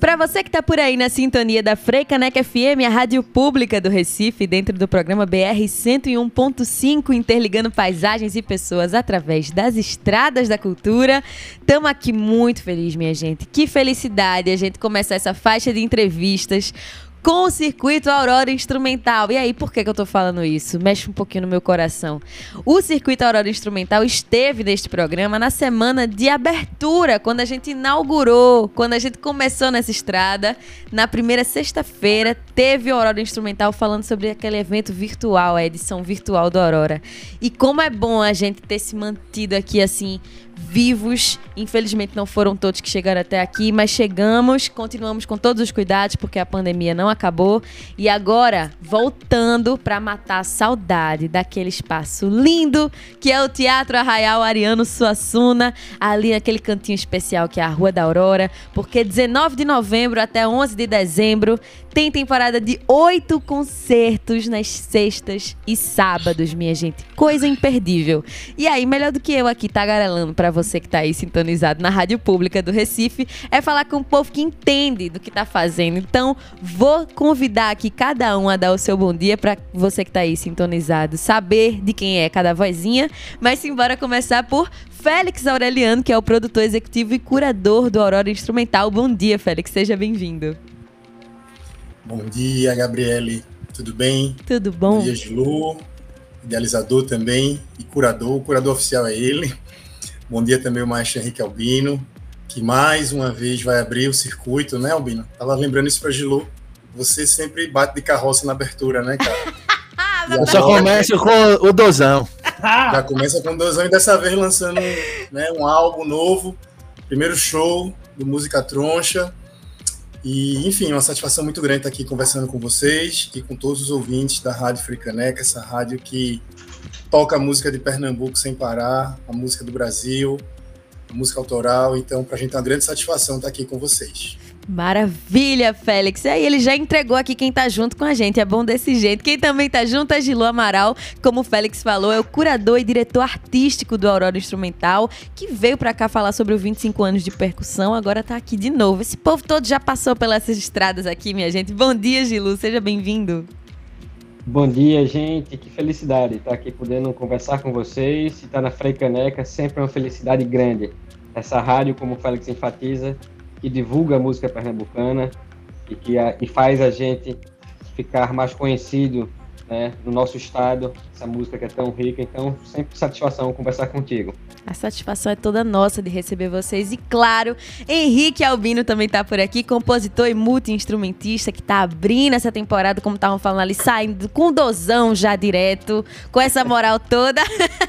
Para você que está por aí na sintonia da Freicaneca FM, a rádio pública do Recife, dentro do programa BR 101.5, interligando paisagens e pessoas através das estradas da cultura. Estamos aqui muito felizes, minha gente. Que felicidade a gente começar essa faixa de entrevistas com o circuito Aurora Instrumental. E aí, por que, que eu tô falando isso? Mexe um pouquinho no meu coração. O circuito Aurora Instrumental esteve neste programa na semana de abertura, quando a gente inaugurou, quando a gente começou nessa estrada. Na primeira sexta-feira, teve o Aurora Instrumental falando sobre aquele evento virtual, a edição virtual do Aurora. E como é bom a gente ter se mantido aqui assim vivos. Infelizmente não foram todos que chegaram até aqui, mas chegamos, continuamos com todos os cuidados porque a pandemia não acabou. E agora voltando para matar a saudade daquele espaço lindo que é o Teatro Arraial Ariano Suassuna, ali naquele cantinho especial que é a Rua da Aurora, porque 19 de novembro até 11 de dezembro tem temporada de oito concertos nas sextas e sábados, minha gente. Coisa imperdível. E aí, melhor do que eu aqui tagarelando para você que tá aí sintonizado na rádio pública do Recife, é falar com o povo que entende do que tá fazendo. Então, vou convidar aqui cada um a dar o seu bom dia para você que tá aí sintonizado, saber de quem é cada vozinha. Mas simbora começar por Félix Aureliano, que é o produtor executivo e curador do Aurora Instrumental. Bom dia, Félix, seja bem-vindo. Bom dia, Gabriele. Tudo bem? Tudo bom? Bom dia, Gilu. Idealizador também e curador. O curador oficial é ele. Bom dia também o maestro Henrique Albino, que mais uma vez vai abrir o circuito, né, Albino? Tava lembrando isso para Gilu. Você sempre bate de carroça na abertura, né, cara? Eu só começo com o Dozão. Já começa com o Dozão e dessa vez lançando né, um álbum novo. Primeiro show do Música Troncha. E, enfim, uma satisfação muito grande estar aqui conversando com vocês e com todos os ouvintes da Rádio Fricaneca, essa rádio que toca a música de Pernambuco sem parar, a música do Brasil, a música autoral. Então, para a gente é uma grande satisfação estar aqui com vocês. Maravilha, Félix. E aí, ele já entregou aqui quem tá junto com a gente. É bom desse jeito. Quem também tá junto é Gilu Amaral, como o Félix falou, é o curador e diretor artístico do Aurora Instrumental, que veio para cá falar sobre os 25 anos de percussão, agora tá aqui de novo. Esse povo todo já passou pelas estradas aqui, minha gente. Bom dia, Gilu. Seja bem-vindo. Bom dia, gente. Que felicidade estar aqui podendo conversar com vocês. Estar tá na Freicaneca sempre é uma felicidade grande. Essa rádio, como o Félix enfatiza, que divulga a música pernambucana e que a, e faz a gente ficar mais conhecido né, no nosso estado, essa música que é tão rica. Então, sempre satisfação conversar contigo. A satisfação é toda nossa de receber vocês. E claro, Henrique Albino também está por aqui, compositor e multi-instrumentista que está abrindo essa temporada, como estavam falando ali, saindo com dozão já direto, com essa moral toda,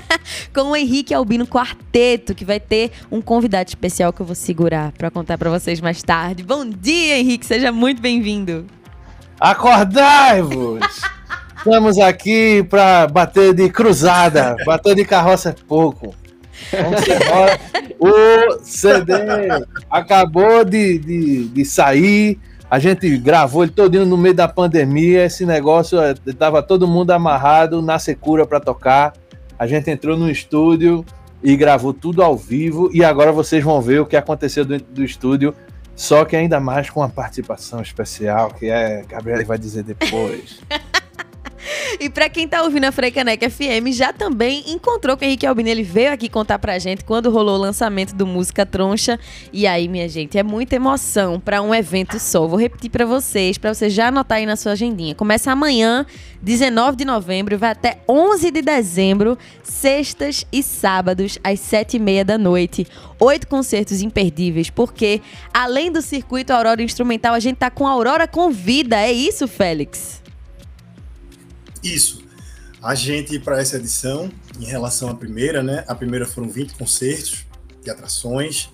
com o Henrique Albino Quarteto, que vai ter um convidado especial que eu vou segurar para contar para vocês mais tarde. Bom dia, Henrique, seja muito bem-vindo. Acordai-vos! Estamos aqui para bater de cruzada, bater de carroça é pouco. Vamos. O CD acabou de, de, de sair. A gente gravou ele todinho no meio da pandemia. Esse negócio estava todo mundo amarrado na secura para tocar. A gente entrou no estúdio e gravou tudo ao vivo. E agora vocês vão ver o que aconteceu dentro do estúdio. Só que ainda mais com uma participação especial, que é Gabriel vai dizer depois. E para quem tá ouvindo a Freicaneca FM, já também encontrou com o Henrique Albini. Ele veio aqui contar pra gente quando rolou o lançamento do Música Troncha. E aí, minha gente, é muita emoção para um evento só. Vou repetir para vocês, para você já anotar aí na sua agendinha. Começa amanhã, 19 de novembro, vai até 11 de dezembro, sextas e sábados, às sete e meia da noite. Oito concertos imperdíveis, porque além do circuito Aurora Instrumental, a gente tá com a Aurora Convida. É isso, Félix? Isso. A gente, para essa edição, em relação à primeira, né? A primeira foram 20 concertos de atrações.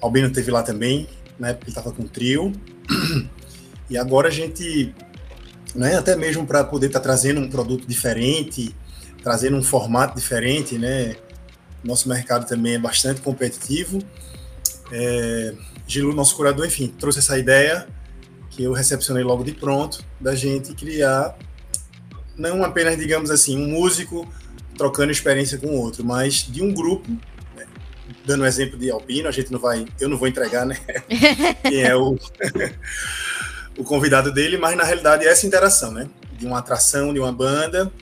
Albino teve lá também, né? Porque ele estava com trio. E agora a gente, né? Até mesmo para poder estar tá trazendo um produto diferente, trazendo um formato diferente, né? Nosso mercado também é bastante competitivo. É, Gilu, nosso curador, enfim, trouxe essa ideia que eu recepcionei logo de pronto da gente criar não apenas, digamos assim, um músico trocando experiência com o outro, mas de um grupo, né? dando o um exemplo de Albino, a gente não vai, eu não vou entregar, né? Quem é o, o convidado dele, mas na realidade é essa interação, né? De uma atração de uma banda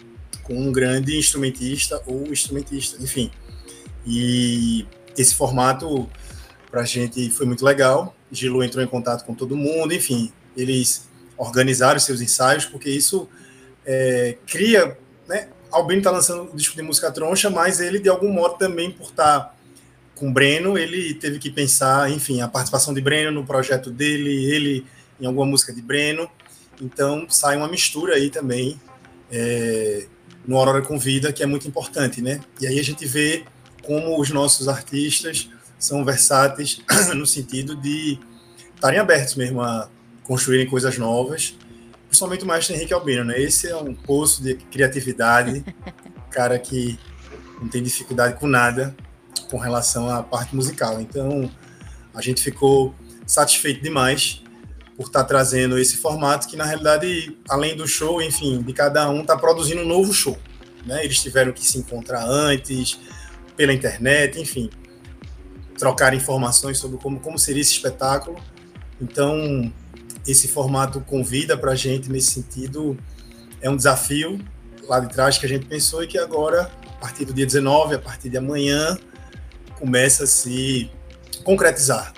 com um grande instrumentista ou instrumentista, enfim. E esse formato para a gente foi muito legal. Gilu entrou em contato com todo mundo, enfim, eles organizaram seus ensaios, porque isso é, cria, né? Albino está lançando o disco de música troncha, mas ele, de algum modo, também por estar tá com Breno, ele teve que pensar, enfim, a participação de Breno no projeto dele, ele em alguma música de Breno. Então, sai uma mistura aí também é, no Aurora com Vida, que é muito importante, né? E aí a gente vê como os nossos artistas são versáteis no sentido de estarem abertos mesmo a construírem coisas novas, principalmente o Maestro Henrique Albino, né? Esse é um poço de criatividade, cara que não tem dificuldade com nada com relação à parte musical. Então, a gente ficou satisfeito demais por estar trazendo esse formato que, na realidade, além do show, enfim, de cada um, está produzindo um novo show. Né? Eles tiveram que se encontrar antes, pela internet, enfim, trocar informações sobre como, como seria esse espetáculo. Então, esse formato convida para a gente nesse sentido. É um desafio lá de trás que a gente pensou e que agora, a partir do dia 19, a partir de amanhã, começa a se concretizar.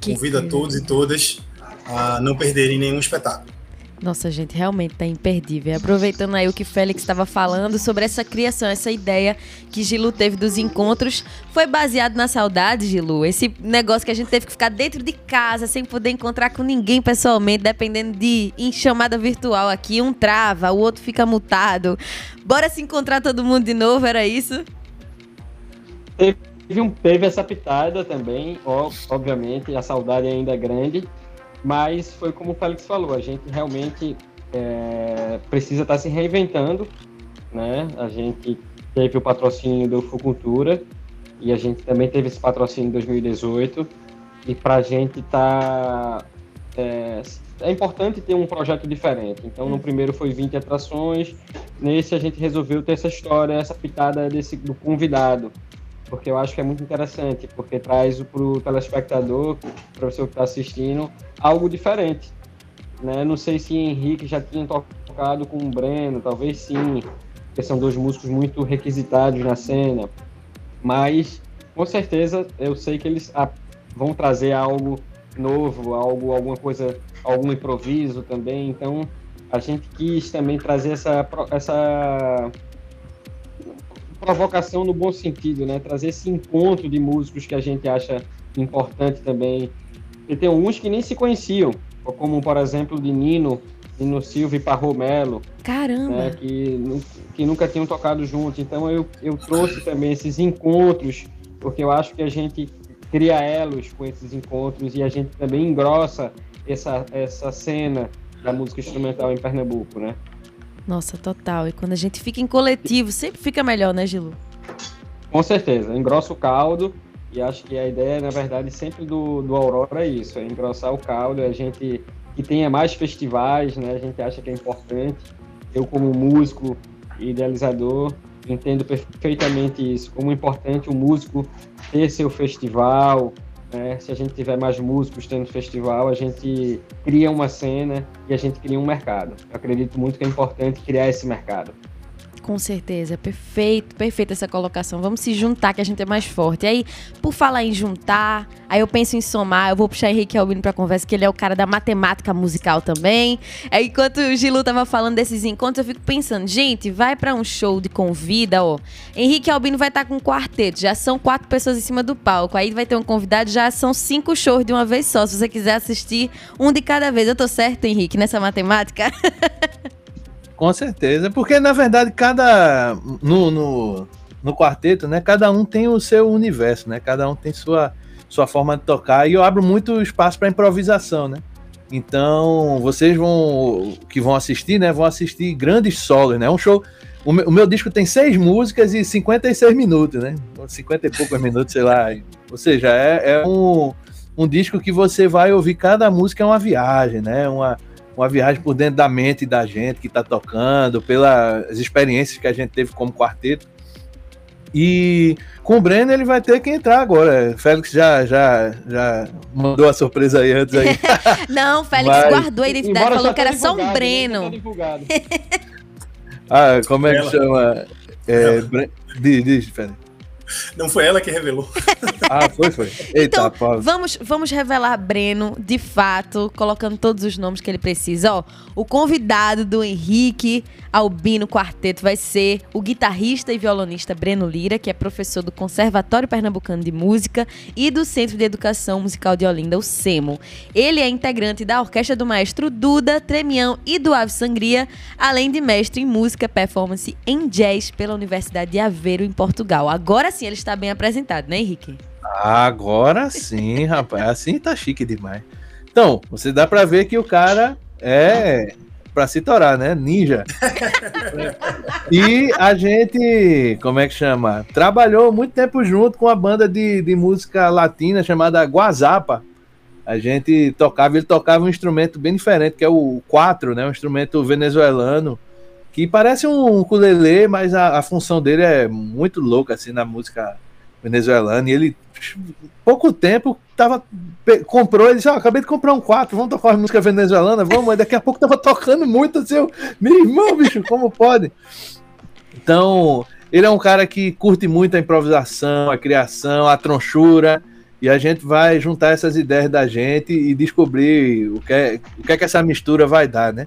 Que Convido a todos e todas a não perderem nenhum espetáculo. Nossa, gente, realmente tá imperdível. Aproveitando aí o que Félix estava falando sobre essa criação, essa ideia que Gilu teve dos encontros, foi baseado na saudade, Gilu. Esse negócio que a gente teve que ficar dentro de casa, sem poder encontrar com ninguém pessoalmente, dependendo de em chamada virtual aqui, um trava, o outro fica mutado. Bora se encontrar todo mundo de novo, era isso? Teve, um, teve essa pitada também, ó, obviamente, a saudade ainda é grande mas foi como o Félix falou, a gente realmente é, precisa estar tá se reinventando, né? A gente teve o patrocínio do Fucultura e a gente também teve esse patrocínio em 2018 e para a gente tá é, é, importante ter um projeto diferente. Então, no primeiro foi 20 atrações, nesse a gente resolveu ter essa história, essa pitada desse do convidado porque eu acho que é muito interessante, porque traz para o telespectador, para você que está assistindo, algo diferente. Né? Não sei se Henrique já tinha tocado com o Breno, talvez sim, porque são dois músicos muito requisitados na cena, mas com certeza eu sei que eles vão trazer algo novo, algo, alguma coisa, algum improviso também. Então a gente quis também trazer essa, essa provocação no bom sentido, né? Trazer esse encontro de músicos que a gente acha importante também. E tem alguns que nem se conheciam, como, por exemplo, de Nino, Nino Silva e Parro Melo. Caramba! Né? Que, que nunca tinham tocado juntos. Então eu, eu trouxe também esses encontros, porque eu acho que a gente cria elos com esses encontros e a gente também engrossa essa, essa cena da música instrumental em Pernambuco, né? Nossa, total. E quando a gente fica em coletivo, sempre fica melhor, né, Gilu? Com certeza. Engrossa o caldo. E acho que a ideia, na verdade, sempre do, do Aurora é isso: é engrossar o caldo. É a gente que tenha mais festivais, né? A gente acha que é importante. Eu, como músico e idealizador, entendo perfeitamente isso. Como é importante o músico ter seu festival, né? Se a gente tiver mais músicos tendo festival, a gente cria uma cena e a gente cria um mercado. Eu acredito muito que é importante criar esse mercado. Com certeza, perfeito, perfeita essa colocação. Vamos se juntar que a gente é mais forte. E aí, por falar em juntar, aí eu penso em somar, eu vou puxar Henrique Albino pra conversa, que ele é o cara da matemática musical também. Aí, enquanto o Gilu tava falando desses encontros, eu fico pensando, gente, vai para um show de convida, ó. Henrique Albino vai estar tá com um quarteto, já são quatro pessoas em cima do palco. Aí vai ter um convidado, já são cinco shows de uma vez só. Se você quiser assistir um de cada vez. Eu tô certo, Henrique, nessa matemática? Com certeza, porque na verdade cada no, no, no, quarteto, né, cada um tem o seu universo, né? Cada um tem sua sua forma de tocar e eu abro muito espaço para improvisação, né? Então, vocês vão que vão assistir, né, vão assistir grandes solos, né? Um show o meu, o meu, disco tem seis músicas e 56 minutos, né? 50 e poucos minutos, sei lá. Ou seja, é, é um, um disco que você vai ouvir cada música é uma viagem, né? Uma, uma viagem por dentro da mente da gente que está tocando, pelas experiências que a gente teve como quarteto. E com o Breno ele vai ter que entrar agora. Félix já, já, já mandou a surpresa aí antes aí. Não, Félix Mas... guardou a identidade, falou que era só um? Breno. ah, como é que chama? É, Bre... Diz, diz, Félix. Não foi ela que revelou. ah, foi, foi. Eita, então, vamos, vamos revelar Breno, de fato, colocando todos os nomes que ele precisa. Ó, o convidado do Henrique Albino Quarteto vai ser o guitarrista e violonista Breno Lira, que é professor do Conservatório Pernambucano de Música e do Centro de Educação Musical de Olinda, o SEMO. Ele é integrante da orquestra do maestro Duda, Tremião e do Ave Sangria, além de mestre em música performance em jazz pela Universidade de Aveiro, em Portugal. Agora sim ele está bem apresentado, né, Henrique? Agora sim, rapaz. Assim tá chique demais. Então, você dá para ver que o cara é para se torar, né? Ninja. e a gente, como é que chama? Trabalhou muito tempo junto com a banda de, de música latina chamada Guazapa. A gente tocava, ele tocava um instrumento bem diferente, que é o quatro, né? Um instrumento venezuelano, que parece um ukulele, mas a, a função dele é muito louca, assim, na música venezuelana. E ele pouco tempo tava comprou, ele disse, ah, acabei de comprar um 4, vamos tocar música venezuelana, vamos, mas daqui a pouco tava tocando muito assim, eu, meu irmão, bicho, como pode? Então, ele é um cara que curte muito a improvisação, a criação, a tronchura, e a gente vai juntar essas ideias da gente e descobrir o que é, o que, é que essa mistura vai dar, né?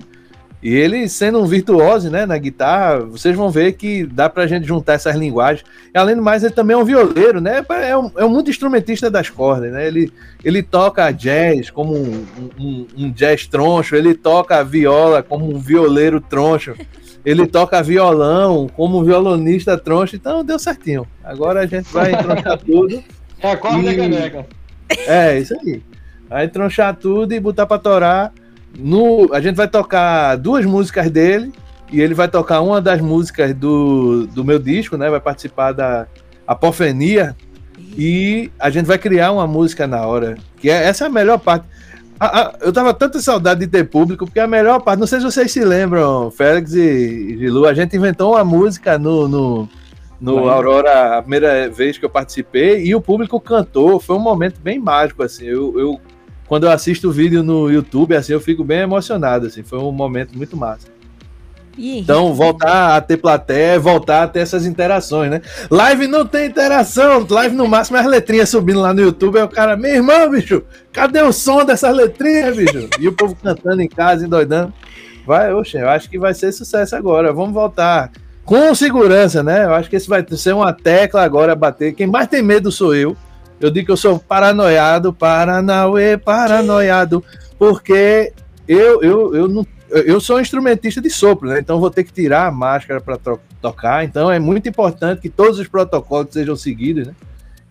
E ele, sendo um virtuoso né, na guitarra, vocês vão ver que dá pra gente juntar essas linguagens. E, além do mais, ele também é um violeiro, né? É um, é um muito instrumentista das cordas, né? Ele, ele toca jazz como um, um, um jazz troncho, ele toca viola como um violeiro troncho, ele toca violão como um violonista troncho, então deu certinho. Agora a gente vai tronchar tudo. É corda e... caneca. É, isso aí. Vai tronchar tudo e botar pra torar. No, a gente vai tocar duas músicas dele e ele vai tocar uma das músicas do, do meu disco, né? Vai participar da Apofenia e a gente vai criar uma música na hora. Que é, essa é a melhor parte. Eu tava tanta saudade de ter público, porque a melhor parte, não sei se vocês se lembram, Félix e, e Lu, a gente inventou uma música no, no, no Aurora, a primeira vez que eu participei, e o público cantou. Foi um momento bem mágico, assim. Eu, eu quando eu assisto o vídeo no YouTube, assim, eu fico bem emocionado, assim, foi um momento muito massa. Então, voltar a ter plateia, voltar a ter essas interações, né? Live não tem interação, live no máximo é as letrinhas subindo lá no YouTube, aí o cara, meu irmão, bicho, cadê o som dessas letrinhas, bicho? E o povo cantando em casa, endoidando. Vai, oxe, eu acho que vai ser sucesso agora, vamos voltar com segurança, né? Eu acho que esse vai ser uma tecla agora a bater. Quem mais tem medo sou eu. Eu digo que eu sou paranoiado, paranauê, paranoiado, porque eu, eu, eu, não, eu sou um instrumentista de sopro, né? Então vou ter que tirar a máscara para tocar. Então é muito importante que todos os protocolos sejam seguidos, né?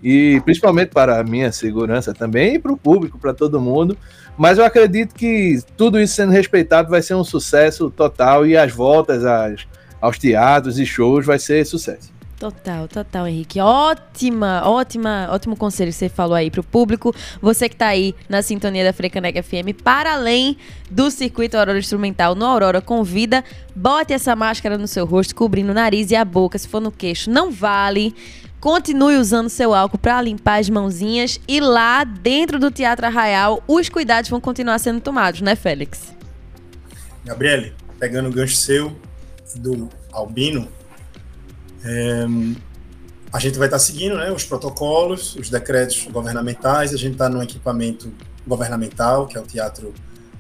E principalmente para a minha segurança também e para o público, para todo mundo. Mas eu acredito que tudo isso sendo respeitado vai ser um sucesso total e as voltas às, aos teatros e shows vai ser sucesso. Total, total, Henrique. Ótima, ótima, ótimo conselho que você falou aí pro público. Você que tá aí na sintonia da Frecanec FM, para além do circuito Aurora Instrumental no Aurora Convida, bote essa máscara no seu rosto, cobrindo o nariz e a boca, se for no queixo, não vale. Continue usando seu álcool para limpar as mãozinhas e lá dentro do Teatro Arraial, os cuidados vão continuar sendo tomados, né, Félix? Gabriele, pegando o gancho seu do Albino, é, a gente vai estar seguindo né, os protocolos, os decretos governamentais, a gente está no equipamento governamental, que é o Teatro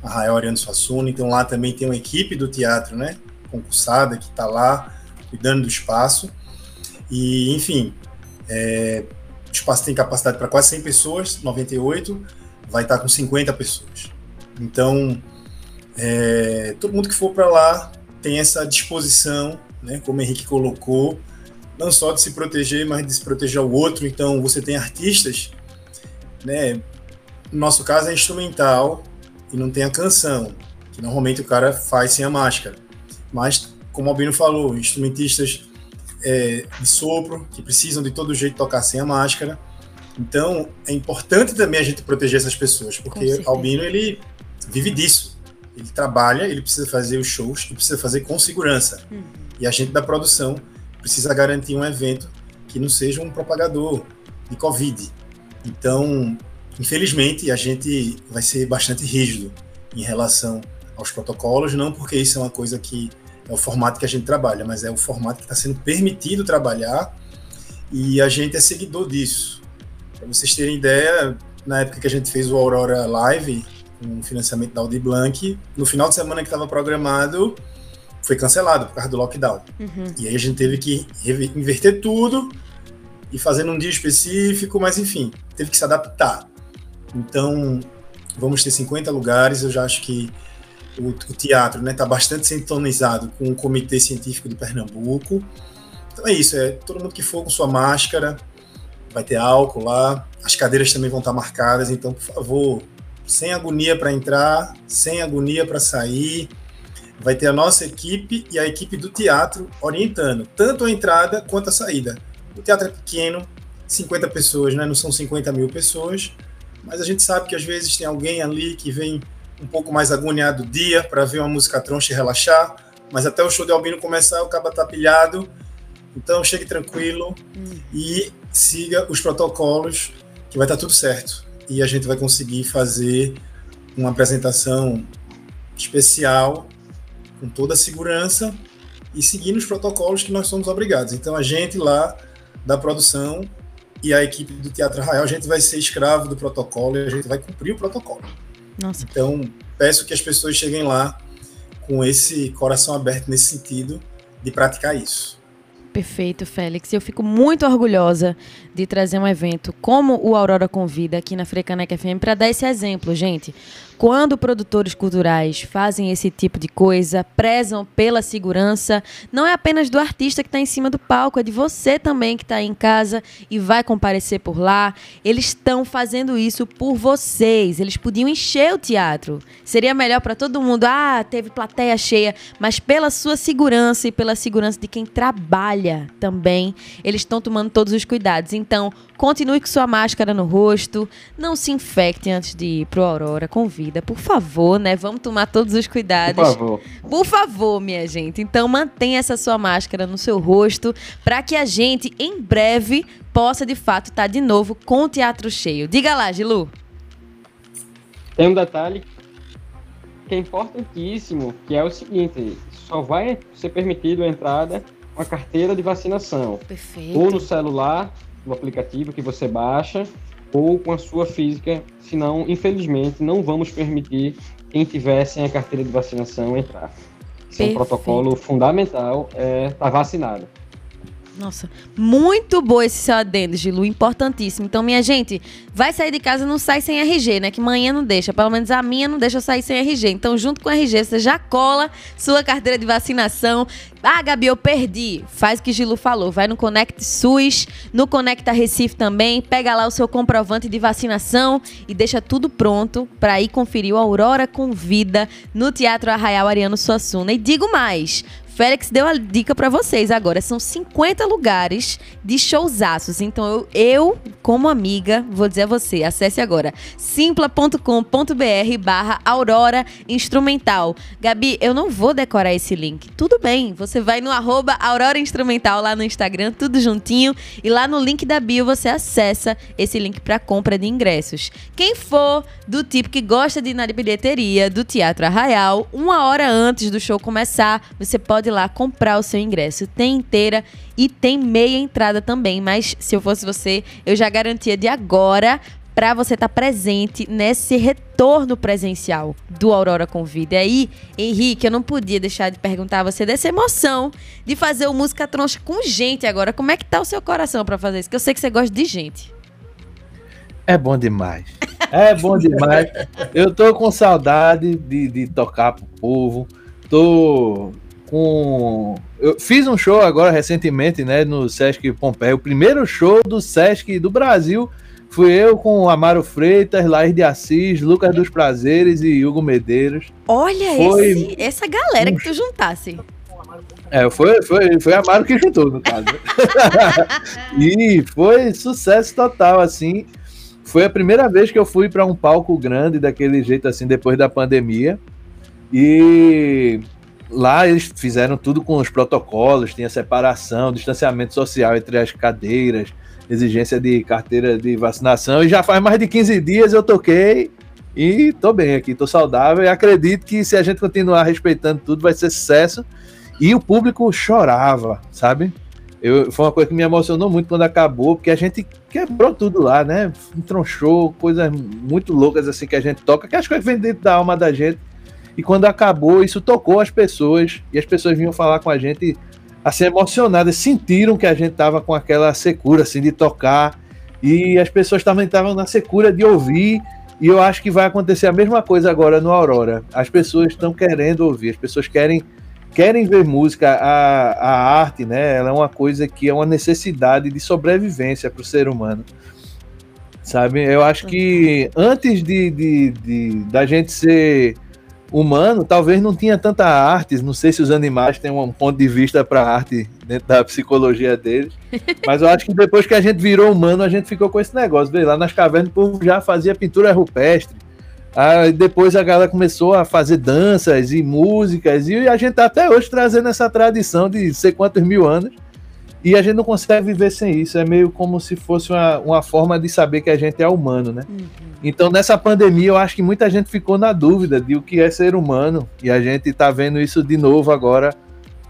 Arraial Ariano Suassuna, então lá também tem uma equipe do teatro, né, concursada, que está lá cuidando do espaço, e enfim, é, o espaço tem capacidade para quase 100 pessoas, 98, vai estar com 50 pessoas. Então, é, todo mundo que for para lá tem essa disposição, né, como o Henrique colocou, não só de se proteger, mas de se proteger ao outro. Então, você tem artistas, né? No nosso caso é instrumental e não tem a canção, que normalmente o cara faz sem a máscara. Mas, como o Albino falou, instrumentistas é, de sopro, que precisam de todo jeito tocar sem a máscara. Então, é importante também a gente proteger essas pessoas, porque Albino, ele vive disso. ele trabalha, ele precisa fazer os shows e precisa fazer com segurança. Uhum. E a gente da produção precisa garantir um evento que não seja um propagador de Covid. Então, infelizmente, a gente vai ser bastante rígido em relação aos protocolos, não porque isso é uma coisa que é o formato que a gente trabalha, mas é o formato que está sendo permitido trabalhar e a gente é seguidor disso. Para vocês terem ideia, na época que a gente fez o Aurora Live, com financiamento da Audi Blanc, no final de semana que estava programado, foi cancelado por causa do lockdown. Uhum. E aí a gente teve que inverter tudo e fazer num dia específico, mas enfim, teve que se adaptar. Então, vamos ter 50 lugares, eu já acho que o, o teatro está né, tá bastante sintonizado com o Comitê Científico de Pernambuco. Então é isso, é todo mundo que for com sua máscara, vai ter álcool lá, as cadeiras também vão estar marcadas, então, por favor, sem agonia para entrar, sem agonia para sair. Vai ter a nossa equipe e a equipe do teatro orientando tanto a entrada quanto a saída. O teatro é pequeno, 50 pessoas, né? não são 50 mil pessoas, mas a gente sabe que às vezes tem alguém ali que vem um pouco mais agoniado do dia para ver uma música troncha e relaxar, mas até o show de Albino começar, o cabo tá pilhado. Então chegue tranquilo hum. e siga os protocolos, que vai estar tá tudo certo. E a gente vai conseguir fazer uma apresentação especial, com toda a segurança e seguindo os protocolos que nós somos obrigados. Então a gente lá da produção e a equipe do Teatro Arraial, a gente vai ser escravo do protocolo e a gente vai cumprir o protocolo. Nossa. Então, peço que as pessoas cheguem lá com esse coração aberto nesse sentido de praticar isso. Perfeito, Félix. Eu fico muito orgulhosa de trazer um evento como o Aurora Convida aqui na Frecaneca FM para dar esse exemplo, gente. Quando produtores culturais fazem esse tipo de coisa, prezam pela segurança, não é apenas do artista que está em cima do palco, é de você também que está em casa e vai comparecer por lá. Eles estão fazendo isso por vocês. Eles podiam encher o teatro. Seria melhor para todo mundo. Ah, teve plateia cheia, mas pela sua segurança e pela segurança de quem trabalha também, eles estão tomando todos os cuidados. Então, continue com sua máscara no rosto, não se infecte antes de ir pro Aurora. Convide vida. Por favor, né? Vamos tomar todos os cuidados. Por favor. Por favor, minha gente. Então mantenha essa sua máscara no seu rosto para que a gente, em breve, possa de fato estar tá de novo com o teatro cheio. Diga lá, Gilu. Tem um detalhe que é importantíssimo, que é o seguinte: só vai ser permitido a entrada com a carteira de vacinação. Perfeito. Ou no celular, no aplicativo que você baixa, ou com a sua física, senão, infelizmente, não vamos permitir quem tiver sem a carteira de vacinação entrar. Isso é um protocolo fundamental, é estar tá vacinado. Nossa, muito bom esse seu adendo, Gilu, importantíssimo. Então, minha gente, vai sair de casa não sai sem RG, né? Que manhã não deixa, pelo menos a minha não deixa eu sair sem RG. Então, junto com o RG, você já cola sua carteira de vacinação. Ah, Gabi, eu perdi. Faz o que Gilu falou, vai no Conect SUS, no Conecta Recife também, pega lá o seu comprovante de vacinação e deixa tudo pronto para ir conferir o Aurora com Vida no Teatro Arraial Ariano Suassuna. E digo mais, Félix deu a dica para vocês agora. São 50 lugares de showzaços. Então eu, eu, como amiga, vou dizer a você, acesse agora simpla.com.br barra Aurora Instrumental. Gabi, eu não vou decorar esse link. Tudo bem, você vai no arroba Aurora Instrumental lá no Instagram, tudo juntinho. E lá no link da bio você acessa esse link para compra de ingressos. Quem for do tipo que gosta de ir na bilheteria do Teatro Arraial, uma hora antes do show começar, você pode pode ir lá comprar o seu ingresso. Tem inteira e tem meia entrada também, mas se eu fosse você, eu já garantia de agora para você estar tá presente nesse retorno presencial do Aurora Convida. E aí, Henrique, eu não podia deixar de perguntar a você dessa emoção de fazer o Música Troncha com gente agora. Como é que tá o seu coração para fazer isso? Que eu sei que você gosta de gente. É bom demais. É bom demais. Eu tô com saudade de, de tocar pro povo. Tô com. Eu fiz um show agora recentemente, né, no Sesc Pompeia, o primeiro show do Sesc do Brasil. Fui eu com Amaro Freitas, Laís de Assis, Lucas dos Prazeres e Hugo Medeiros. Olha, foi... esse, essa galera que tu juntasse. É, foi, foi, foi Amaro que juntou, no caso. e foi sucesso total, assim. Foi a primeira vez que eu fui para um palco grande daquele jeito, assim, depois da pandemia. E lá eles fizeram tudo com os protocolos, tinha separação, distanciamento social entre as cadeiras, exigência de carteira de vacinação, e já faz mais de 15 dias eu toquei e tô bem aqui, tô saudável e acredito que se a gente continuar respeitando tudo vai ser sucesso. E o público chorava, sabe? Eu, foi uma coisa que me emocionou muito quando acabou, porque a gente quebrou tudo lá, né? Entronchou coisas muito loucas assim que a gente toca, que as coisas vêm dentro da alma da gente. E quando acabou, isso tocou as pessoas, e as pessoas vinham falar com a gente assim, emocionadas, sentiram que a gente tava com aquela secura, assim, de tocar, e as pessoas também estavam na secura de ouvir, e eu acho que vai acontecer a mesma coisa agora no Aurora. As pessoas estão querendo ouvir, as pessoas querem querem ver música, a, a arte, né? Ela é uma coisa que é uma necessidade de sobrevivência para o ser humano. Sabe? Eu acho que antes de, de, de, da gente ser humano, talvez não tinha tanta arte. Não sei se os animais têm um ponto de vista para arte dentro da psicologia deles. Mas eu acho que depois que a gente virou humano, a gente ficou com esse negócio. Vê, lá nas cavernas o povo já fazia pintura rupestre. Aí depois a galera começou a fazer danças e músicas, e a gente tá até hoje trazendo essa tradição de sei quantos mil anos, e a gente não consegue viver sem isso. É meio como se fosse uma, uma forma de saber que a gente é humano, né? Uhum. Então, nessa pandemia, eu acho que muita gente ficou na dúvida de o que é ser humano, e a gente tá vendo isso de novo agora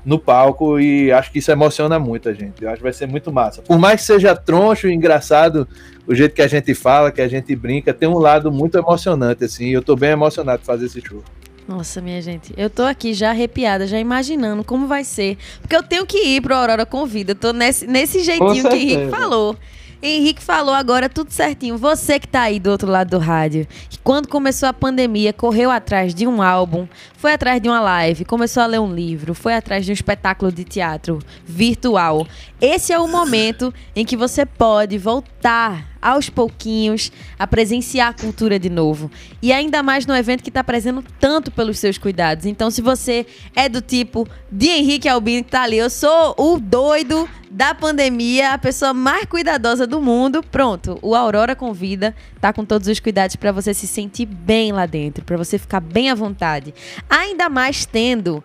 no palco e acho que isso emociona muito a gente. Eu acho que vai ser muito massa. Por mais que seja troncho e engraçado o jeito que a gente fala, que a gente brinca, tem um lado muito emocionante assim. Eu tô bem emocionado de fazer esse show. Nossa, minha gente, eu tô aqui já arrepiada, já imaginando como vai ser. Porque eu tenho que ir pro Aurora Convida. Eu tô nesse, nesse jeitinho que Henrique falou. Henrique falou agora tudo certinho. Você que tá aí do outro lado do rádio, que quando começou a pandemia, correu atrás de um álbum, foi atrás de uma live, começou a ler um livro, foi atrás de um espetáculo de teatro virtual. Esse é o momento em que você pode voltar aos pouquinhos a presenciar a cultura de novo. E ainda mais no evento que está prezando tanto pelos seus cuidados. Então, se você é do tipo de Henrique Albino que tá ali, eu sou o doido da pandemia, a pessoa mais cuidadosa do mundo, pronto. O Aurora Convida tá com todos os cuidados para você se sentir bem lá dentro, para você ficar bem à vontade. Ainda mais tendo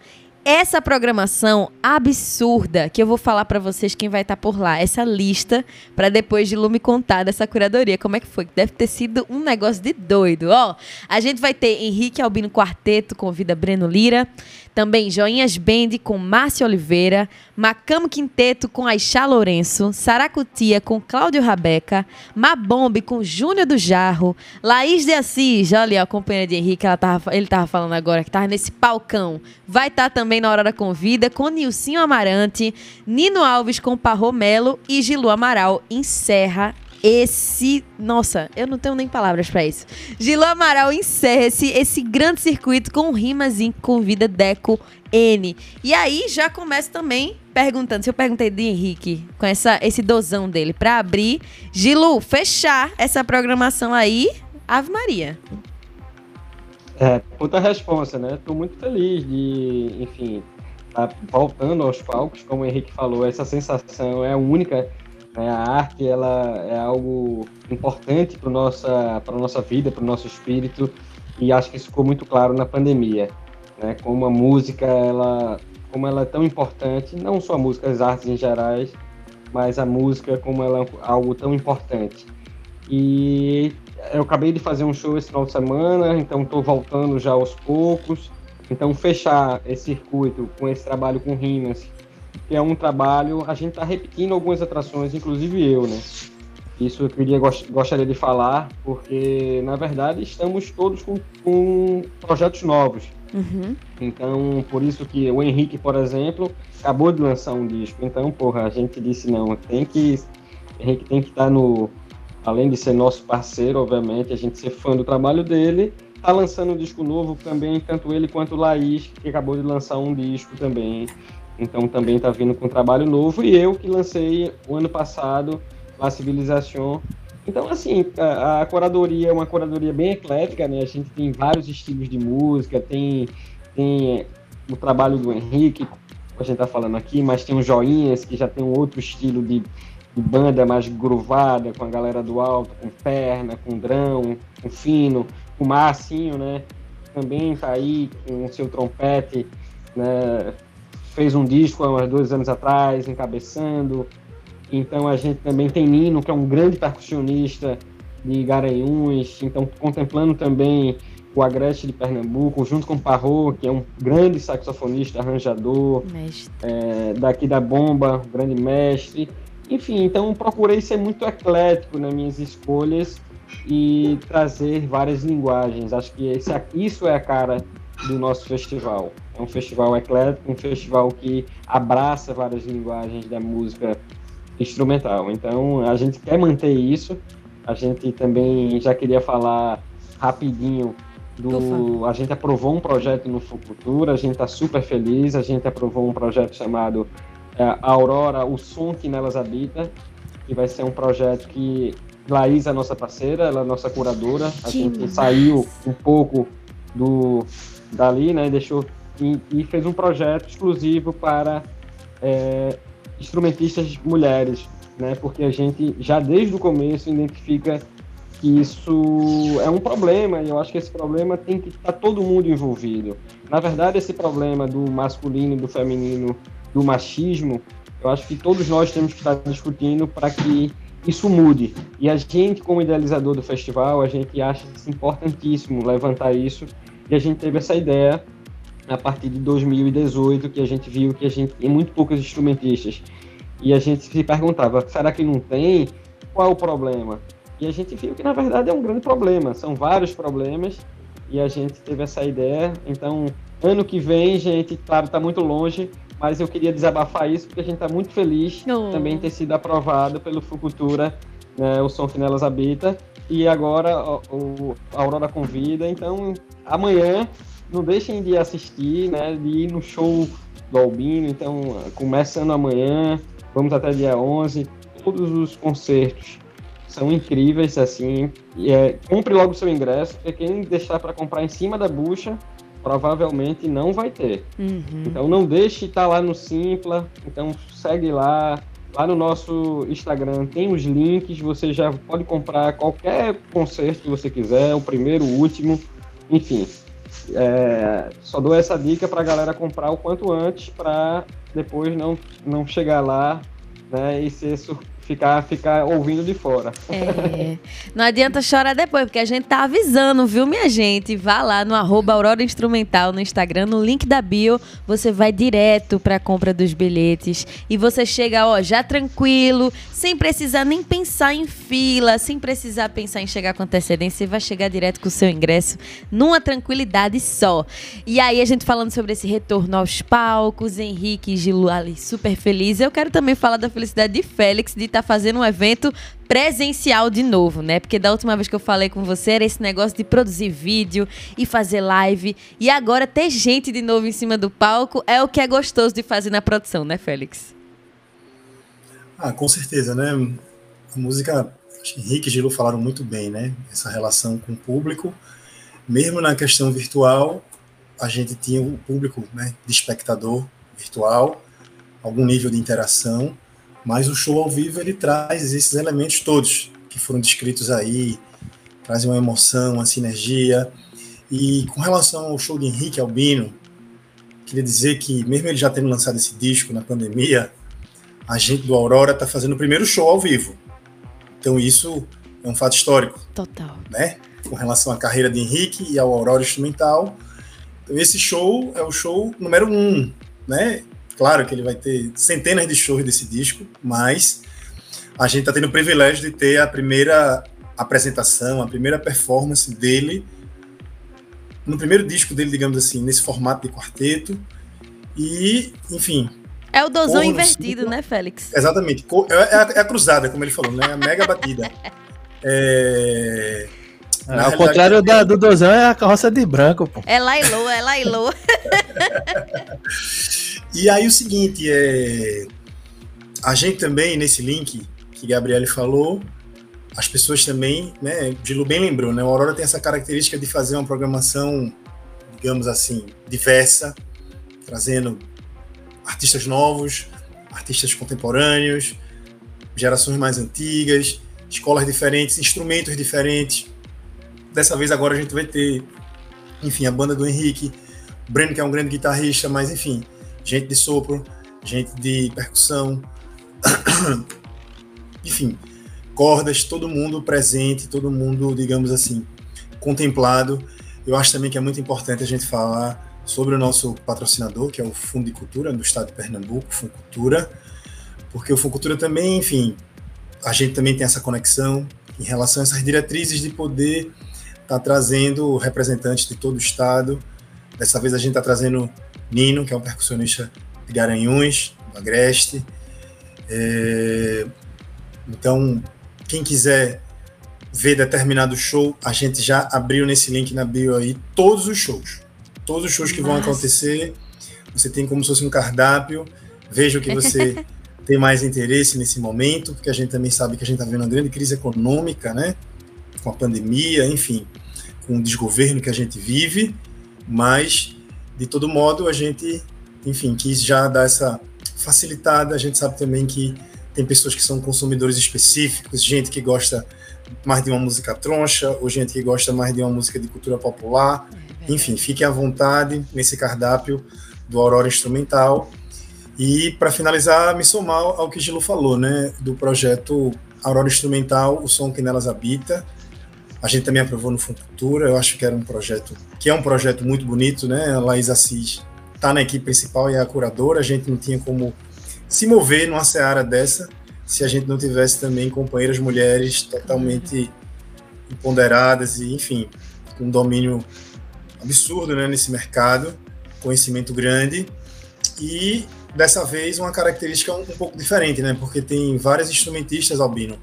essa programação absurda que eu vou falar para vocês quem vai estar tá por lá, essa lista para depois de Lu me contar dessa curadoria, como é que foi? Deve ter sido um negócio de doido, ó. A gente vai ter Henrique Albino Quarteto convida Breno Lira, também Joinhas Band com Márcia Oliveira, Macamo Quinteto com Aixá Lourenço, Saracutia com Cláudio Rabeca, Mabombe com Júnior do Jarro, Laís de Assis, olha a companheira de Henrique, ela tava, ele tava falando agora que tava nesse palcão. Vai estar tá também na hora da convida com Nilcinho Amarante, Nino Alves com Parro Melo e Gilu Amaral encerra esse. Nossa, eu não tenho nem palavras para isso. Gilo Amaral encerra esse, esse grande circuito com rimas e convida Deco N. E aí já começa também perguntando, se eu perguntei de Henrique, com essa, esse dosão dele, para abrir, Gilu, fechar essa programação aí, Ave Maria. É, puta resposta, né? Tô muito feliz de, enfim, tá voltando aos palcos, como o Henrique falou, essa sensação é única né? A arte ela é algo importante para nossa para nossa vida, para o nosso espírito e acho que isso ficou muito claro na pandemia, né? Como a música ela como ela é tão importante, não só a música, as artes em gerais, mas a música como ela é algo tão importante. E eu acabei de fazer um show esse final de semana, então estou voltando já aos poucos. Então fechar esse circuito com esse trabalho com rimas que é um trabalho, a gente está repetindo algumas atrações, inclusive eu, né? Isso eu queria, gostaria de falar, porque na verdade estamos todos com, com projetos novos. Uhum. Então, por isso que o Henrique, por exemplo, acabou de lançar um disco. Então, porra, a gente disse não, tem que Henrique tem que estar tá no além de ser nosso parceiro, obviamente, a gente ser fã do trabalho dele, tá lançando um disco novo também, tanto ele quanto o Laís, que acabou de lançar um disco também. Então também está vindo com um trabalho novo. E eu que lancei o ano passado La Civilization. Então, assim, a, a curadoria é uma curadoria bem eclética, né? A gente tem vários estilos de música, tem, tem o trabalho do Henrique, que a gente está falando aqui, mas tem o Joinhas, que já tem um outro estilo de banda mais gruvada, com a galera do alto, com perna, com drão, com fino, com massinho, né? também está aí com o seu trompete, né, fez um disco há uns dois anos atrás, encabeçando. Então a gente também tem Nino, que é um grande percussionista de Garanhuns, então contemplando também o Agreste de Pernambuco, junto com o Parro, que é um grande saxofonista, arranjador, é, daqui da Bomba, um grande mestre. Enfim, então procurei ser muito eclético nas minhas escolhas e trazer várias linguagens. Acho que esse, isso é a cara do nosso festival. É um festival eclético, um festival que abraça várias linguagens da música instrumental. Então, a gente quer manter isso. A gente também já queria falar rapidinho do. A gente aprovou um projeto no Futuro, a gente está super feliz. A gente aprovou um projeto chamado é, Aurora, o som que nelas habita, que vai ser um projeto que Laís é a nossa parceira, ela é a nossa curadora. A que gente massa. saiu um pouco do dali, né? Deixou e, e fez um projeto exclusivo para é, instrumentistas mulheres, né? Porque a gente já desde o começo identifica que isso é um problema e eu acho que esse problema tem que estar todo mundo envolvido. Na verdade, esse problema do masculino e do feminino, do machismo, eu acho que todos nós temos que estar discutindo para que isso mude. E a gente, como idealizador do festival, a gente acha isso importantíssimo levantar isso. E a gente teve essa ideia a partir de 2018, que a gente viu que a gente tem muito poucos instrumentistas. E a gente se perguntava, será que não tem? Qual é o problema? E a gente viu que, na verdade, é um grande problema. São vários problemas. E a gente teve essa ideia. Então, ano que vem, gente, claro, está muito longe, mas eu queria desabafar isso porque a gente está muito feliz oh. também ter sido aprovado pelo Fucultura, né, o Som Finelas Habita, e agora o, o Aurora convida, então amanhã não deixem de assistir, né, de ir no show do Albino, então começando amanhã, vamos até dia 11, todos os concertos são incríveis, assim, e é, compre logo o seu ingresso, porque quem deixar para comprar em cima da bucha provavelmente não vai ter. Uhum. Então não deixe estar tá lá no Simpla, então segue lá. Lá no nosso Instagram tem os links, você já pode comprar qualquer concerto que você quiser, o primeiro, o último, enfim. É, só dou essa dica para a galera comprar o quanto antes para depois não, não chegar lá né, e ser surpreso ficar, ficar ouvindo de fora. É. Não adianta chorar depois, porque a gente tá avisando, viu, minha gente? Vá lá no arroba Aurora Instrumental no Instagram, no link da bio, você vai direto pra compra dos bilhetes e você chega, ó, já tranquilo, sem precisar nem pensar em fila, sem precisar pensar em chegar com antecedência, você vai chegar direto com o seu ingresso numa tranquilidade só. E aí, a gente falando sobre esse retorno aos palcos, Henrique e Gilu ali super feliz. Eu quero também falar da felicidade de Félix de estar tá fazendo um evento presencial de novo, né? Porque da última vez que eu falei com você era esse negócio de produzir vídeo e fazer live. E agora ter gente de novo em cima do palco é o que é gostoso de fazer na produção, né, Félix? Ah, com certeza, né? A música, Henrique e Gilo falaram muito bem, né? Essa relação com o público. Mesmo na questão virtual, a gente tinha o público né, de espectador virtual, algum nível de interação mas o show ao vivo ele traz esses elementos todos que foram descritos aí, traz uma emoção, uma sinergia. E com relação ao show de Henrique Albino, queria dizer que mesmo ele já tendo lançado esse disco na pandemia, a gente do Aurora está fazendo o primeiro show ao vivo. Então isso é um fato histórico. Total. Né? Com relação à carreira de Henrique e ao Aurora Instrumental. Então esse show é o show número um, né? Claro que ele vai ter centenas de shows desse disco, mas a gente está tendo o privilégio de ter a primeira apresentação, a primeira performance dele no primeiro disco dele, digamos assim, nesse formato de quarteto. E, enfim. É o dozão invertido, né, Félix? Exatamente. É, é a, é a, cruzada, como ele falou, né? A mega batida. É. é ao contrário da, do dozão, é a carroça de branco, pô. É Lailô, é Lailô. E aí o seguinte, é, a gente também, nesse link que Gabriele falou, as pessoas também, né, Dilu bem lembrou, né, o Aurora tem essa característica de fazer uma programação, digamos assim, diversa, trazendo artistas novos, artistas contemporâneos, gerações mais antigas, escolas diferentes, instrumentos diferentes. Dessa vez agora a gente vai ter enfim, a banda do Henrique, o Breno, que é um grande guitarrista, mas enfim, gente de sopro, gente de percussão, enfim, cordas, todo mundo presente, todo mundo, digamos assim, contemplado. Eu acho também que é muito importante a gente falar sobre o nosso patrocinador, que é o Fundo de Cultura do Estado de Pernambuco, Funcultura, porque o Funcultura também, enfim, a gente também tem essa conexão em relação a essas diretrizes de poder estar tá trazendo representantes de todo o estado. Dessa vez a gente está trazendo Nino, que é um percussionista de Garanhuns, do Agreste. É... Então, quem quiser ver determinado show, a gente já abriu nesse link na bio aí todos os shows. Todos os shows que Nossa. vão acontecer. Você tem como se fosse um cardápio. Veja o que você tem mais interesse nesse momento, porque a gente também sabe que a gente está vivendo uma grande crise econômica, né? Com a pandemia, enfim, com o desgoverno que a gente vive, mas de todo modo a gente, enfim, quis já dar essa facilitada. A gente sabe também que tem pessoas que são consumidores específicos, gente que gosta mais de uma música troncha, ou gente que gosta mais de uma música de cultura popular. É enfim, fiquem à vontade nesse cardápio do Aurora Instrumental. E para finalizar, me somar ao que Gilo falou, né, do projeto Aurora Instrumental, o som que nelas habita. A gente também aprovou no Futura, eu acho que era um projeto que é um projeto muito bonito, né? A Laís Assis está na equipe principal e é a curadora. A gente não tinha como se mover numa seara dessa se a gente não tivesse também companheiras mulheres totalmente empoderadas e, enfim, com domínio absurdo né, nesse mercado, conhecimento grande. E dessa vez uma característica um, um, pouco diferente, né? Porque tem várias instrumentistas albino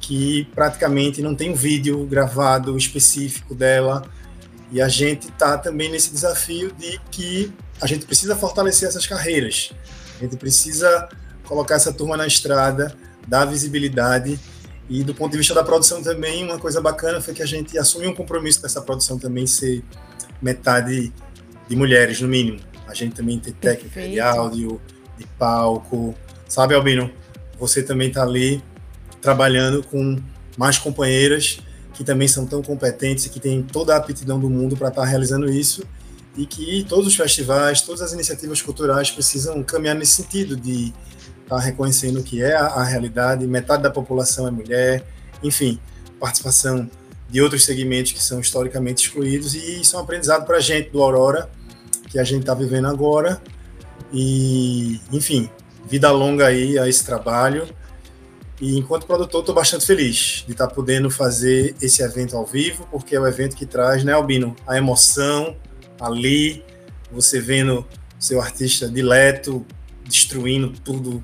que praticamente não tem um vídeo gravado específico dela. E a gente tá também nesse desafio de que a gente precisa fortalecer essas carreiras, a gente precisa colocar essa turma na estrada, dar visibilidade. E do ponto de vista da produção também uma coisa bacana foi que a gente assumiu um compromisso dessa produção também ser metade de mulheres no mínimo a gente também tem técnica Perfeito. de áudio, de palco. Sabe, Albino? Você também está ali trabalhando com mais companheiras que também são tão competentes e que têm toda a aptidão do mundo para estar tá realizando isso e que todos os festivais, todas as iniciativas culturais precisam caminhar nesse sentido de estar tá reconhecendo que é a, a realidade, metade da população é mulher, enfim, participação de outros segmentos que são historicamente excluídos e isso é um aprendizado para a gente do Aurora que a gente está vivendo agora. E, enfim, vida longa aí a esse trabalho. E enquanto produtor, estou bastante feliz de estar tá podendo fazer esse evento ao vivo, porque é o evento que traz, né, Albino, a emoção ali, você vendo seu artista dileto, destruindo tudo,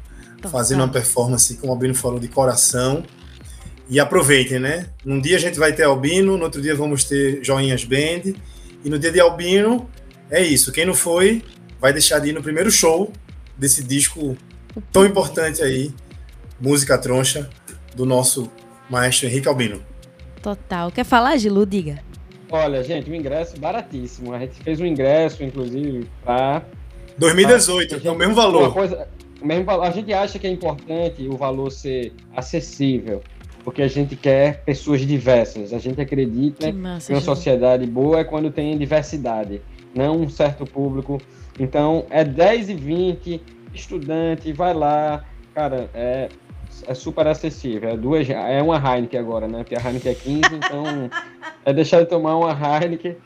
fazendo uma performance, como o Albino falou, de coração. E aproveitem, né? Num dia a gente vai ter Albino, no outro dia vamos ter Joinhas Band, e no dia de Albino é isso. Quem não foi, vai deixar de ir no primeiro show desse disco tão importante aí, Música Troncha, do nosso maestro Henrique Albino. Total. Quer falar, Gilu? Diga. Olha, gente, o ingresso baratíssimo. A gente fez um ingresso, inclusive, para. 2018, pra... é o mesmo valor. Coisa, o mesmo valor. A gente acha que é importante o valor ser acessível, porque a gente quer pessoas diversas. A gente acredita que, massa, que uma sociedade boa é quando tem diversidade não um certo público. Então, é 10 e 20, estudante, vai lá, cara, é, é super acessível. É, duas, é uma Heineken agora, né? Porque a Heineken é 15, então é deixar de tomar uma Heineken.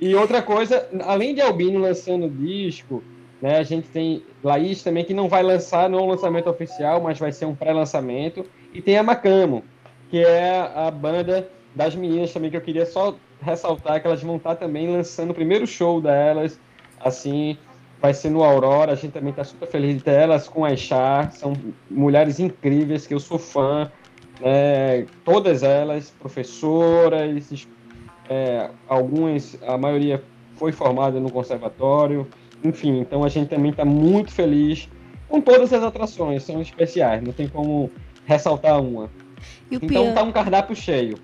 E outra coisa, além de Albino lançando disco, né, a gente tem Laís também, que não vai lançar, não é um lançamento oficial, mas vai ser um pré-lançamento. E tem a Macamo, que é a banda das meninas também, que eu queria só ressaltar que elas vão estar também lançando o primeiro show delas, assim, vai ser no Aurora, a gente também está super feliz de ter elas com a Chá, são mulheres incríveis que eu sou fã, né, todas elas, professoras, é, algumas, a maioria foi formada no conservatório, enfim, então a gente também está muito feliz com todas as atrações, são especiais, não tem como ressaltar uma. Então tá um cardápio cheio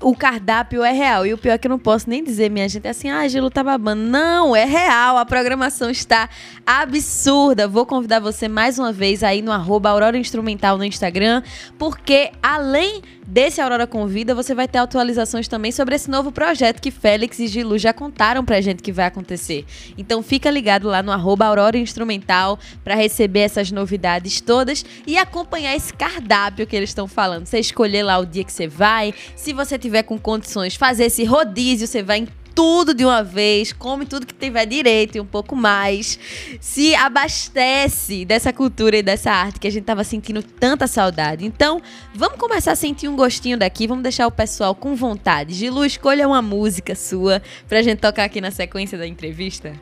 o cardápio é real. E o pior é que eu não posso nem dizer, minha gente, é assim, ah, Gilo tá babando. Não, é real. A programação está absurda. Vou convidar você mais uma vez aí no arroba Aurora Instrumental no Instagram, porque além desse Aurora Convida, você vai ter atualizações também sobre esse novo projeto que Félix e Gilu já contaram pra gente que vai acontecer. Então fica ligado lá no arroba Aurora Instrumental para receber essas novidades todas e acompanhar esse cardápio que eles estão falando. Você escolher lá o dia que você vai, se você tiver com condições, fazer esse rodízio, você vai em tudo de uma vez, come tudo que tiver direito e um pouco mais. Se abastece dessa cultura e dessa arte que a gente tava sentindo tanta saudade. Então, vamos começar a sentir um gostinho daqui, vamos deixar o pessoal com vontade. Gilu, escolha uma música sua pra gente tocar aqui na sequência da entrevista.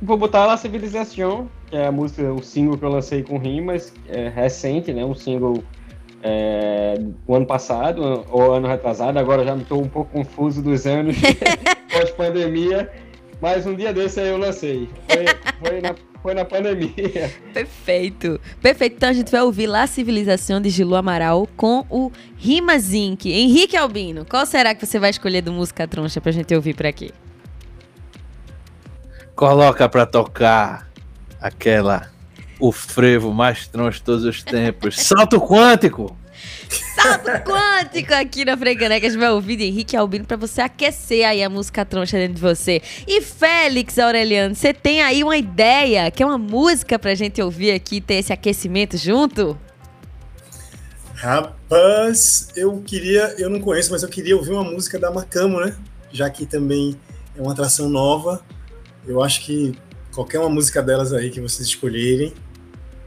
Vou botar La Civilização, que é a música, o single que eu lancei com rimas, é recente, né? Um single é, o ano passado, ou ano retrasado, agora já me estou um pouco confuso dos anos pós-pandemia, mas um dia desse aí eu lancei. Foi, foi, na, foi na pandemia. Perfeito. Perfeito. Então a gente vai ouvir lá a Civilização de Gilu Amaral com o Rimas Inc. Henrique Albino, qual será que você vai escolher do Música Troncha pra gente ouvir por aqui? Coloca pra tocar aquela o frevo mais troncho de todos os tempos. Salto quântico! Salto quântico aqui na Frecaneca. A gente vai ouvir de Henrique Albino para você aquecer aí a música troncha dentro de você. E Félix Aureliano, você tem aí uma ideia, que é uma música pra gente ouvir aqui ter esse aquecimento junto? Rapaz, eu queria, eu não conheço, mas eu queria ouvir uma música da Macamo, né? Já que também é uma atração nova. Eu acho que qualquer uma música delas aí que vocês escolherem,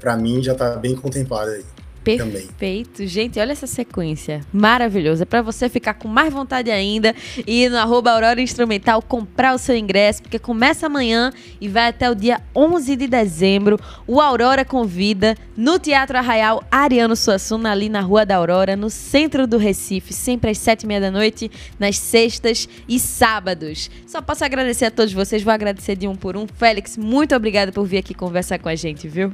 para mim já tá bem contemplada aí. Perfeito. Também. Gente, olha essa sequência. Maravilhosa. Para você ficar com mais vontade ainda e no arroba Aurora Instrumental comprar o seu ingresso, porque começa amanhã e vai até o dia 11 de dezembro. O Aurora convida no Teatro Arraial Ariano Suassuna, ali na Rua da Aurora, no centro do Recife, sempre às sete e meia da noite, nas sextas e sábados. Só posso agradecer a todos vocês. Vou agradecer de um por um. Félix, muito obrigada por vir aqui conversar com a gente, viu?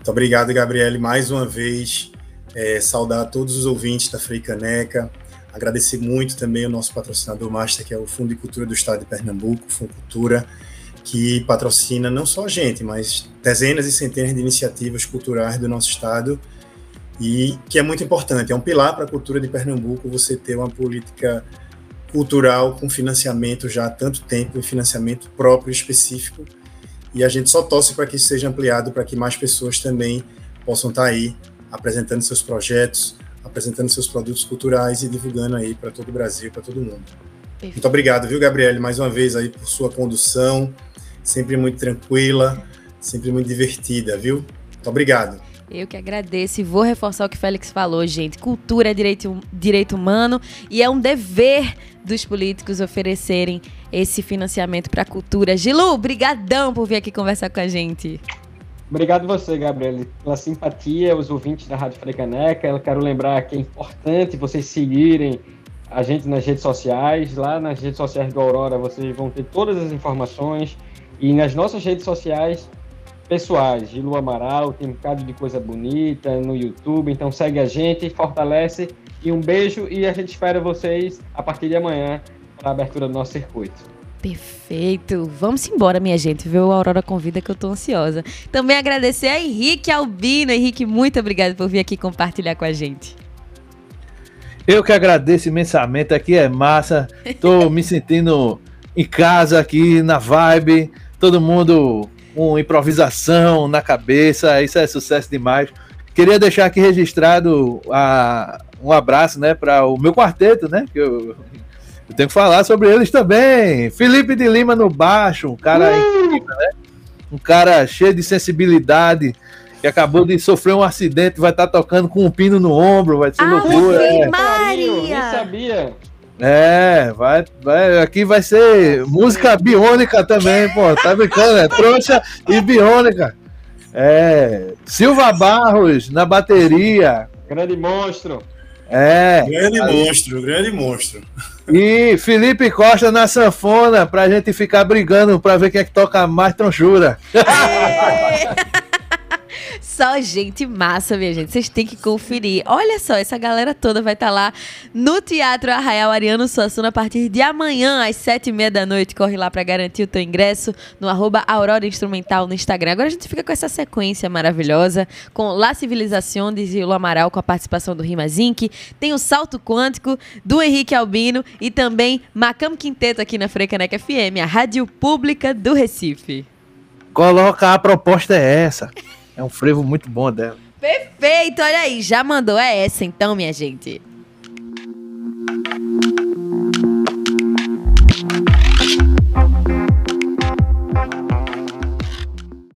Muito obrigado, Gabriele, mais uma vez. É, saudar todos os ouvintes da Frei Caneca. Agradecer muito também o nosso patrocinador master, que é o Fundo de Cultura do Estado de Pernambuco, Fundo Cultura, que patrocina não só a gente, mas dezenas e centenas de iniciativas culturais do nosso estado e que é muito importante. É um pilar para a cultura de Pernambuco você ter uma política cultural com financiamento já há tanto tempo e financiamento próprio específico e a gente só torce para que isso seja ampliado, para que mais pessoas também possam estar tá aí apresentando seus projetos, apresentando seus produtos culturais e divulgando aí para todo o Brasil, para todo mundo. Perfeito. Muito obrigado, viu, Gabriele, mais uma vez aí por sua condução, sempre muito tranquila, sempre muito divertida, viu? Muito obrigado. Eu que agradeço e vou reforçar o que Félix falou, gente. Cultura é direito, direito humano e é um dever dos políticos oferecerem esse financiamento para a cultura. Gilu, brigadão por vir aqui conversar com a gente. Obrigado você, Gabriel, pela simpatia, os ouvintes da Rádio Frecaneca. Eu quero lembrar que é importante vocês seguirem a gente nas redes sociais. Lá nas redes sociais do Aurora vocês vão ter todas as informações. E nas nossas redes sociais pessoais, de Lu Amaral, tem um bocado de coisa bonita no YouTube, então segue a gente, fortalece e um beijo e a gente espera vocês a partir de amanhã para a abertura do nosso circuito. Perfeito. Vamos embora, minha gente. Viu o Aurora Convida que eu tô ansiosa. Também agradecer a Henrique Albino. Henrique, muito obrigado por vir aqui compartilhar com a gente. Eu que agradeço imensamente. Aqui é massa. Tô me sentindo em casa aqui, na vibe. Todo mundo com improvisação na cabeça, isso é sucesso demais. Queria deixar aqui registrado a, um abraço, né, para o meu quarteto, né, que eu, eu, tenho que falar sobre eles também. Felipe de Lima no baixo, um cara uh! incrível, né? Um cara cheio de sensibilidade, que acabou de sofrer um acidente, vai estar tá tocando com um pino no ombro, vai ser ah, loucura. É. Maria! sabia. É, vai, vai, aqui vai ser música biônica também, pô, tá brincando, é trouxa e biônica. É, Silva Barros na bateria. Grande monstro. É. Grande monstro, grande monstro. E Felipe Costa na sanfona, pra gente ficar brigando pra ver quem é que toca mais tronchura. Só gente massa, minha gente. Vocês têm que conferir. Olha só, essa galera toda vai estar tá lá no Teatro Arraial Ariano Suassuna a partir de amanhã, às sete e meia da noite. Corre lá para garantir o teu ingresso no arroba Aurora Instrumental no Instagram. Agora a gente fica com essa sequência maravilhosa, com La Civilização de Gilo Amaral, com a participação do Rima Zinc. Tem o Salto Quântico do Henrique Albino e também Macam Quinteto aqui na Frecaneca FM, a rádio pública do Recife. Coloca a proposta é essa. É um frevo muito bom dela. Perfeito, olha aí, já mandou é essa então, minha gente.